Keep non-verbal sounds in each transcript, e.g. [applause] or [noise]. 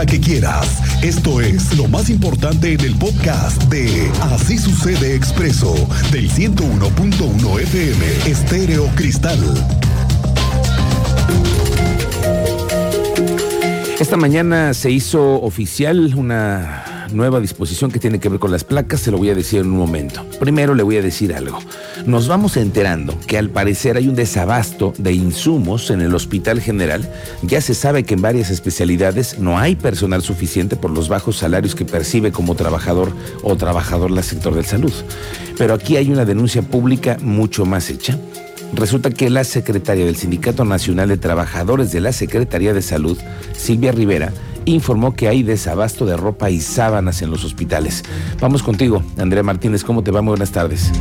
hora que quieras. Esto es lo más importante en el podcast de Así sucede expreso del 101.1 FM Estéreo Cristal. Esta mañana se hizo oficial una nueva disposición que tiene que ver con las placas, se lo voy a decir en un momento. Primero le voy a decir algo. Nos vamos enterando que al parecer hay un desabasto de insumos en el Hospital General. Ya se sabe que en varias especialidades no hay personal suficiente por los bajos salarios que percibe como trabajador o trabajador del sector de salud. Pero aquí hay una denuncia pública mucho más hecha. Resulta que la secretaria del Sindicato Nacional de Trabajadores de la Secretaría de Salud, Silvia Rivera, informó que hay desabasto de ropa y sábanas en los hospitales. Vamos contigo, Andrea Martínez, ¿cómo te va? Muy buenas tardes.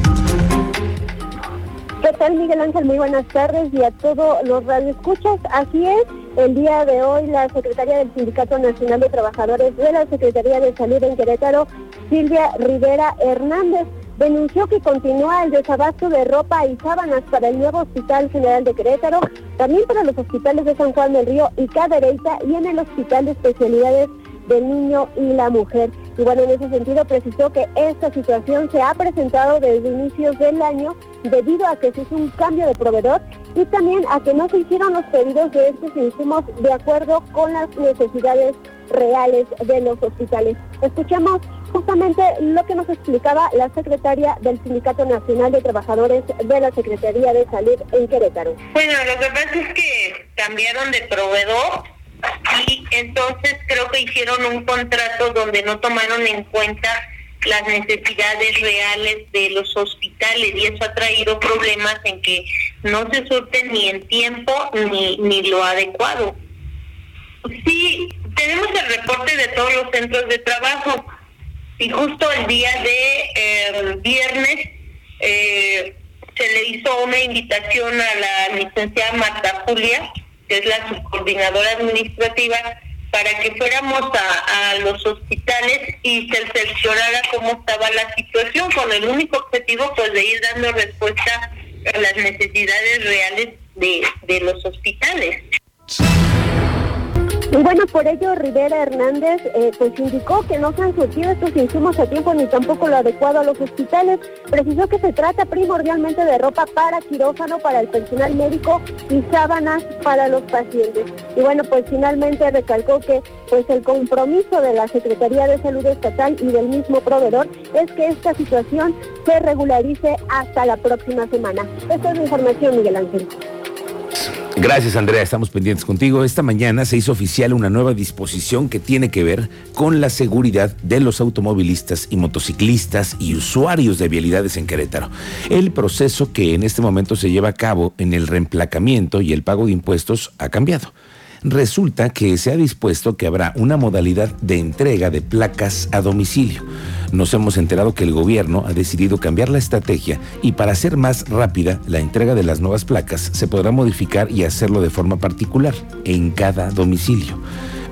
¿Qué tal, Miguel Ángel? Muy buenas tardes y a todos los radioescuchas. Así es, el día de hoy la secretaria del Sindicato Nacional de Trabajadores de la Secretaría de Salud en Querétaro, Silvia Rivera Hernández, denunció que continúa el desabasto de ropa y sábanas para el nuevo Hospital General de Querétaro, también para los hospitales de San Juan del Río y Cadereyta y en el Hospital de Especialidades del Niño y la Mujer. Bueno, en ese sentido precisó que esta situación se ha presentado desde inicios del año debido a que se hizo un cambio de proveedor y también a que no se hicieron los pedidos de estos insumos de acuerdo con las necesidades reales de los hospitales. Escuchemos justamente lo que nos explicaba la secretaria del Sindicato Nacional de Trabajadores de la Secretaría de Salud en Querétaro. Bueno, lo que pasa es que cambiaron de proveedor y entonces creo que hicieron un contrato donde no tomaron en cuenta las necesidades reales de los hospitales y eso ha traído problemas en que no se surten ni en tiempo ni, ni lo adecuado. Sí, tenemos el reporte de todos los centros de trabajo y justo el día de eh, viernes eh, se le hizo una invitación a la licenciada Marta Julia, que es la subcoordinadora administrativa, para que fuéramos a, los hospitales y se cerciorara cómo estaba la situación, con el único objetivo pues de ir dando respuesta a las necesidades reales de, de los hospitales. Bueno, por ello Rivera Hernández eh, pues indicó que no se han surtido estos insumos a tiempo ni tampoco lo adecuado a los hospitales. Precisó que se trata primordialmente de ropa para quirófano, para el personal médico y sábanas para los pacientes. Y bueno, pues finalmente recalcó que pues el compromiso de la Secretaría de Salud Estatal y del mismo proveedor es que esta situación se regularice hasta la próxima semana. Esta es la información, Miguel Ángel. Gracias Andrea, estamos pendientes contigo. Esta mañana se hizo oficial una nueva disposición que tiene que ver con la seguridad de los automovilistas y motociclistas y usuarios de vialidades en Querétaro. El proceso que en este momento se lleva a cabo en el reemplacamiento y el pago de impuestos ha cambiado resulta que se ha dispuesto que habrá una modalidad de entrega de placas a domicilio. Nos hemos enterado que el gobierno ha decidido cambiar la estrategia y para hacer más rápida la entrega de las nuevas placas se podrá modificar y hacerlo de forma particular en cada domicilio.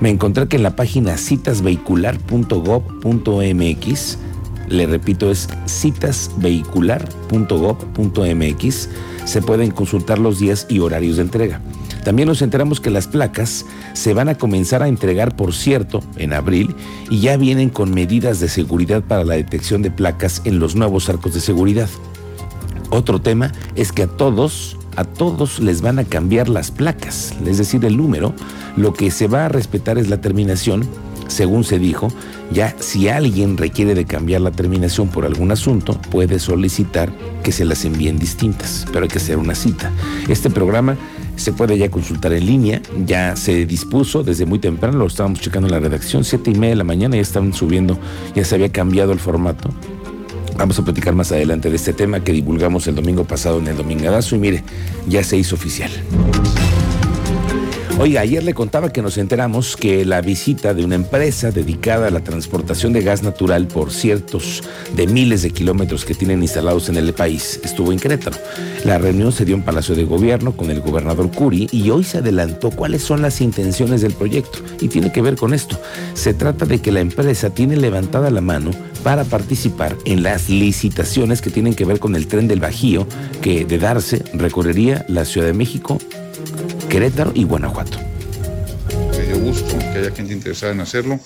Me encontré que en la página citasvehicular.gov.mx, le repito es citasvehicular.gov.mx, se pueden consultar los días y horarios de entrega. También nos enteramos que las placas se van a comenzar a entregar, por cierto, en abril y ya vienen con medidas de seguridad para la detección de placas en los nuevos arcos de seguridad. Otro tema es que a todos, a todos les van a cambiar las placas, es decir, el número. Lo que se va a respetar es la terminación según se dijo, ya si alguien requiere de cambiar la terminación por algún asunto, puede solicitar que se las envíen distintas, pero hay que hacer una cita. Este programa se puede ya consultar en línea, ya se dispuso desde muy temprano, lo estábamos checando en la redacción, siete y media de la mañana ya estaban subiendo, ya se había cambiado el formato. Vamos a platicar más adelante de este tema que divulgamos el domingo pasado en el Domingadazo y mire, ya se hizo oficial. Oiga, ayer le contaba que nos enteramos que la visita de una empresa dedicada a la transportación de gas natural por ciertos de miles de kilómetros que tienen instalados en el país estuvo en Querétaro. La reunión se dio en Palacio de Gobierno con el gobernador Curi y hoy se adelantó cuáles son las intenciones del proyecto. Y tiene que ver con esto. Se trata de que la empresa tiene levantada la mano para participar en las licitaciones que tienen que ver con el tren del Bajío, que de darse recorrería la Ciudad de México, Querétaro y Guanajuato. Me dio gusto que haya gente interesada en hacerlo.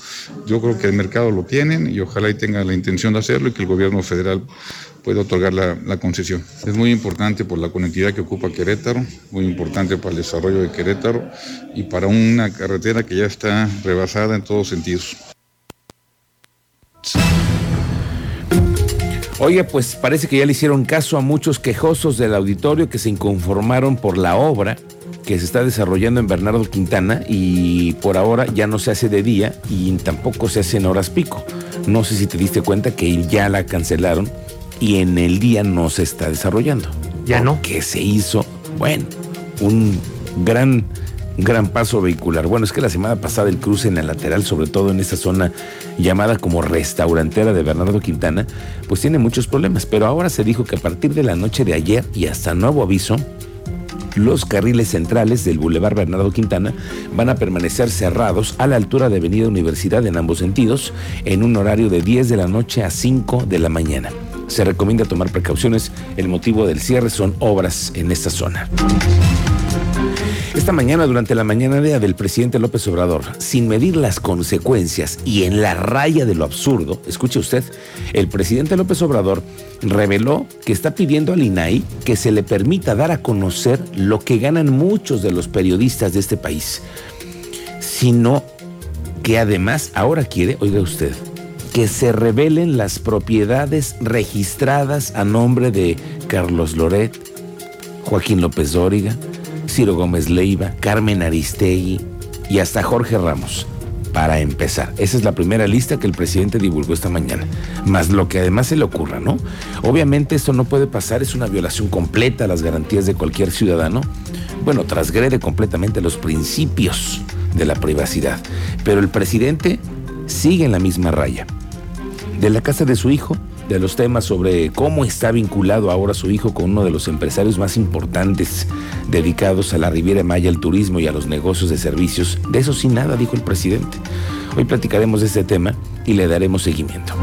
Yo creo que el mercado lo tienen y ojalá y tenga la intención de hacerlo y que el gobierno federal pueda otorgar la, la, concesión. Es muy importante por la conectividad que ocupa Querétaro, muy importante para el desarrollo de Querétaro y para una carretera que ya está rebasada en todos sentidos. Oye, pues parece que ya le hicieron caso a muchos quejosos del auditorio que se inconformaron por la obra que se está desarrollando en Bernardo Quintana y por ahora ya no se hace de día y tampoco se hace en horas pico. No sé si te diste cuenta que ya la cancelaron y en el día no se está desarrollando. Ya no. Que se hizo, bueno, un gran gran paso vehicular. Bueno, es que la semana pasada el cruce en la lateral, sobre todo en esa zona llamada como restaurantera de Bernardo Quintana, pues tiene muchos problemas. Pero ahora se dijo que a partir de la noche de ayer y hasta nuevo aviso, los carriles centrales del Boulevard Bernardo Quintana van a permanecer cerrados a la altura de Avenida Universidad en ambos sentidos en un horario de 10 de la noche a 5 de la mañana. Se recomienda tomar precauciones. El motivo del cierre son obras en esta zona. Esta mañana, durante la mañanera del presidente López Obrador, sin medir las consecuencias y en la raya de lo absurdo, escuche usted, el presidente López Obrador reveló que está pidiendo al INAI que se le permita dar a conocer lo que ganan muchos de los periodistas de este país, sino que además ahora quiere, oiga usted, que se revelen las propiedades registradas a nombre de Carlos Loret, Joaquín López Dóriga, Ciro Gómez Leiva, Carmen Aristegui y hasta Jorge Ramos. Para empezar, esa es la primera lista que el presidente divulgó esta mañana, más lo que además se le ocurra, ¿no? Obviamente esto no puede pasar, es una violación completa a las garantías de cualquier ciudadano. Bueno, transgrede completamente los principios de la privacidad, pero el presidente sigue en la misma raya. De la casa de su hijo de los temas sobre cómo está vinculado ahora su hijo con uno de los empresarios más importantes dedicados a la Riviera Maya, al turismo y a los negocios de servicios. De eso sin nada, dijo el presidente. Hoy platicaremos de este tema y le daremos seguimiento.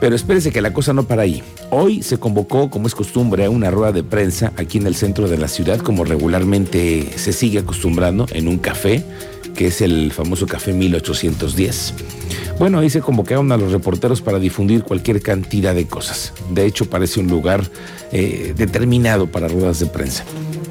Pero espérese que la cosa no para ahí. Hoy se convocó, como es costumbre, a una rueda de prensa aquí en el centro de la ciudad, como regularmente se sigue acostumbrando, en un café, que es el famoso Café 1810. Bueno, ahí se convocaron a los reporteros para difundir cualquier cantidad de cosas. De hecho, parece un lugar eh, determinado para ruedas de prensa.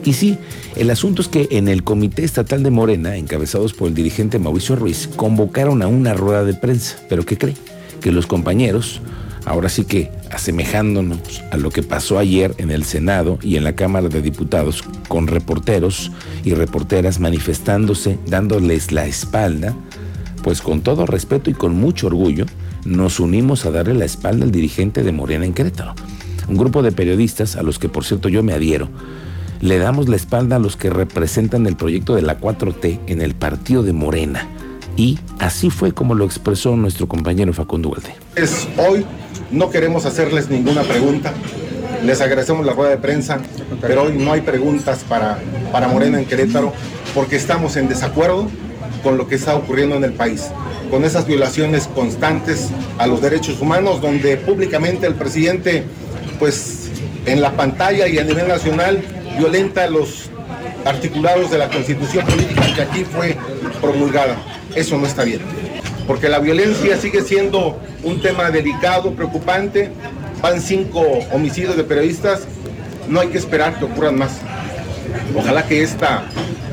Y sí, el asunto es que en el Comité Estatal de Morena, encabezados por el dirigente Mauricio Ruiz, convocaron a una rueda de prensa. ¿Pero qué cree? Que los compañeros, ahora sí que asemejándonos a lo que pasó ayer en el Senado y en la Cámara de Diputados, con reporteros y reporteras manifestándose, dándoles la espalda, pues con todo respeto y con mucho orgullo, nos unimos a darle la espalda al dirigente de Morena en Querétaro. Un grupo de periodistas, a los que por cierto yo me adhiero, le damos la espalda a los que representan el proyecto de la 4T en el partido de Morena. Y así fue como lo expresó nuestro compañero Facundo Valde. Es hoy no queremos hacerles ninguna pregunta. Les agradecemos la rueda de prensa, pero hoy no hay preguntas para, para Morena en Querétaro porque estamos en desacuerdo con lo que está ocurriendo en el país, con esas violaciones constantes a los derechos humanos, donde públicamente el presidente, pues en la pantalla y a nivel nacional, violenta los articulados de la constitución política que aquí fue promulgada. Eso no está bien, porque la violencia sigue siendo un tema delicado, preocupante. Van cinco homicidios de periodistas, no hay que esperar que ocurran más. Ojalá que esta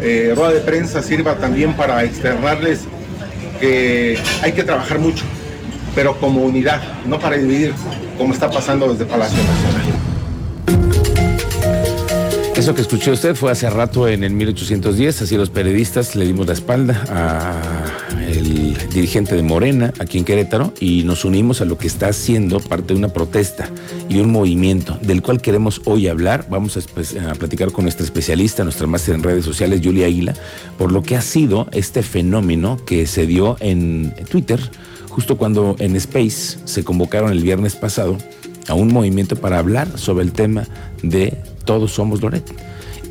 eh, rueda de prensa sirva también para externarles que hay que trabajar mucho, pero como unidad, no para dividir, como está pasando desde Palacio Nacional. Eso que escuchó usted fue hace rato en el 1810, así los periodistas le dimos la espalda al dirigente de Morena aquí en Querétaro y nos unimos a lo que está haciendo parte de una protesta y un movimiento del cual queremos hoy hablar. Vamos a, a platicar con nuestra especialista, nuestra máster en redes sociales, Julia Aguila, por lo que ha sido este fenómeno que se dio en Twitter justo cuando en Space se convocaron el viernes pasado a un movimiento para hablar sobre el tema de todos somos Loret.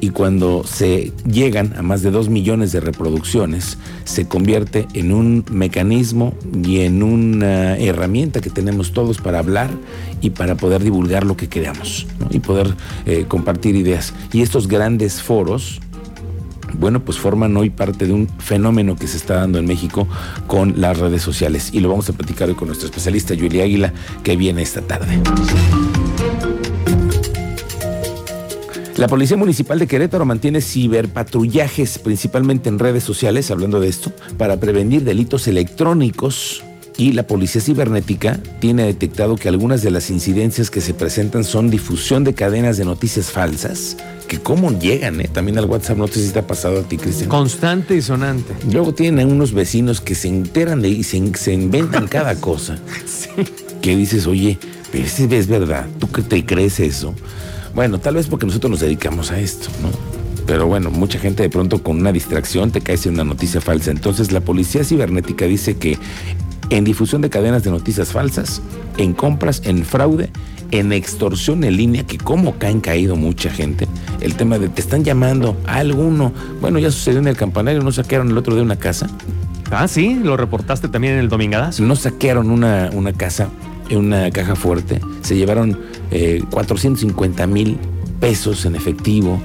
Y cuando se llegan a más de dos millones de reproducciones, se convierte en un mecanismo y en una herramienta que tenemos todos para hablar y para poder divulgar lo que queramos y poder eh, compartir ideas. Y estos grandes foros bueno, pues forman hoy parte de un fenómeno que se está dando en México con las redes sociales. Y lo vamos a platicar hoy con nuestro especialista, Yuli Águila, que viene esta tarde. La Policía Municipal de Querétaro mantiene ciberpatrullajes, principalmente en redes sociales, hablando de esto, para prevenir delitos electrónicos y la Policía Cibernética tiene detectado que algunas de las incidencias que se presentan son difusión de cadenas de noticias falsas, que cómo llegan, ¿eh? También al WhatsApp, no sé si te ha pasado a ti, Cristian. Constante y sonante. Luego tienen a unos vecinos que se enteran de y se, se inventan cada [laughs] cosa. sí. Que dices, oye, pero si es verdad, ¿tú qué te crees eso? Bueno, tal vez porque nosotros nos dedicamos a esto, ¿no? Pero bueno, mucha gente de pronto con una distracción te cae en una noticia falsa. Entonces la policía cibernética dice que en difusión de cadenas de noticias falsas, en compras, en fraude, en extorsión en línea, que como caen caído mucha gente, el tema de te están llamando a alguno, bueno, ya sucedió en el campanario, no saquearon el otro de una casa. Ah, sí, lo reportaste también en el Domingadas. No saquearon una, una casa en una caja fuerte, se llevaron eh, 450 mil pesos en efectivo,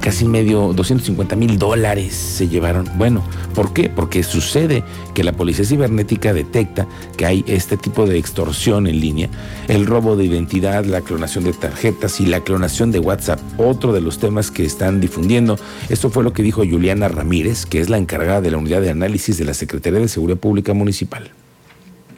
casi medio 250 mil dólares se llevaron. Bueno, ¿por qué? Porque sucede que la policía cibernética detecta que hay este tipo de extorsión en línea, el robo de identidad, la clonación de tarjetas y la clonación de WhatsApp, otro de los temas que están difundiendo. Esto fue lo que dijo Juliana Ramírez, que es la encargada de la unidad de análisis de la Secretaría de Seguridad Pública Municipal.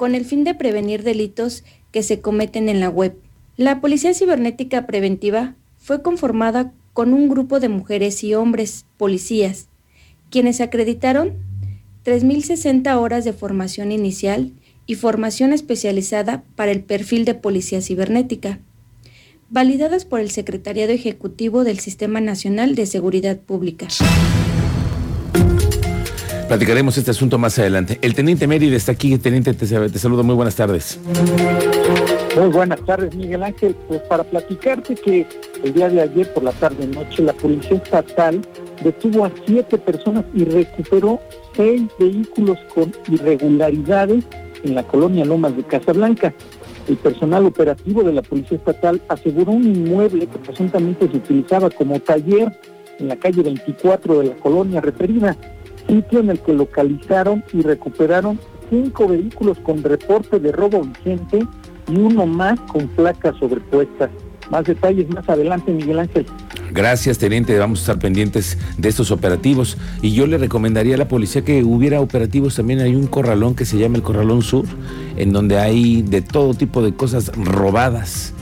Con el fin de prevenir delitos que se cometen en la web, la Policía Cibernética Preventiva fue conformada con un grupo de mujeres y hombres policías, quienes acreditaron 3.060 horas de formación inicial y formación especializada para el perfil de policía cibernética, validadas por el Secretariado Ejecutivo del Sistema Nacional de Seguridad Pública. Platicaremos este asunto más adelante. El teniente Mérida está aquí. Teniente, te, te saludo. Muy buenas tardes. Muy buenas tardes, Miguel Ángel. Pues para platicarte que el día de ayer por la tarde noche la Policía Estatal detuvo a siete personas y recuperó seis vehículos con irregularidades en la colonia Lomas de Casablanca. El personal operativo de la Policía Estatal aseguró un inmueble que presuntamente se utilizaba como taller en la calle 24 de la colonia referida, sitio en el que localizaron y recuperaron cinco vehículos con reporte de robo vigente y uno más con placas sobrepuestas. Más detalles más adelante, Miguel Ángel. Gracias, teniente. Vamos a estar pendientes de estos operativos. Y yo le recomendaría a la policía que hubiera operativos también. Hay un corralón que se llama el Corralón Sur, en donde hay de todo tipo de cosas robadas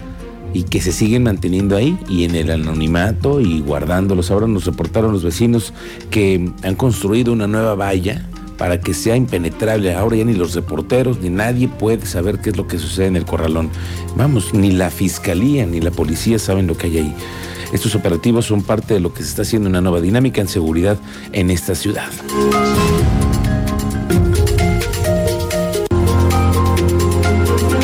y que se siguen manteniendo ahí y en el anonimato y guardándolos. Ahora nos reportaron los vecinos que han construido una nueva valla para que sea impenetrable. Ahora ya ni los reporteros ni nadie puede saber qué es lo que sucede en el corralón. Vamos, ni la fiscalía ni la policía saben lo que hay ahí. Estos operativos son parte de lo que se está haciendo una nueva dinámica en seguridad en esta ciudad.